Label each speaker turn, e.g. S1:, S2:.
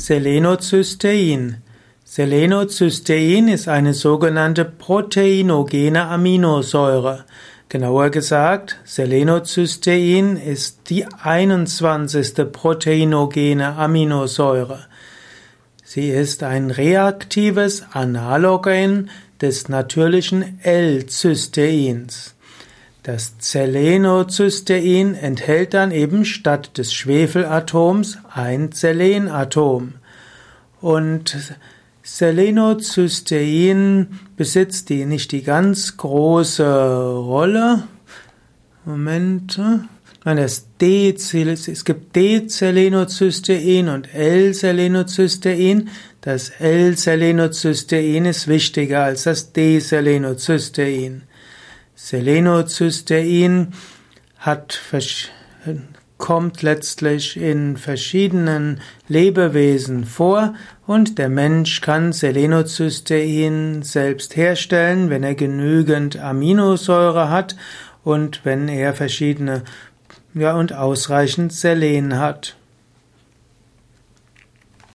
S1: Selenocystein. Selenocystein ist eine sogenannte proteinogene Aminosäure. Genauer gesagt, Selenocystein ist die 21. proteinogene Aminosäure. Sie ist ein reaktives Analogen des natürlichen L-Cysteins. Das Selenocystein enthält dann eben statt des Schwefelatoms ein Selenatom. Und Selenocystein besitzt die nicht die ganz große Rolle. Moment. Nein, das D, es gibt D-Selenocystein und L-Selenocystein. Das L-Selenocystein ist wichtiger als das D-Selenocystein. Selenocystein hat kommt letztlich in verschiedenen Lebewesen vor und der Mensch kann Selenocystein selbst herstellen, wenn er genügend Aminosäure hat und wenn er verschiedene ja und ausreichend Selen hat.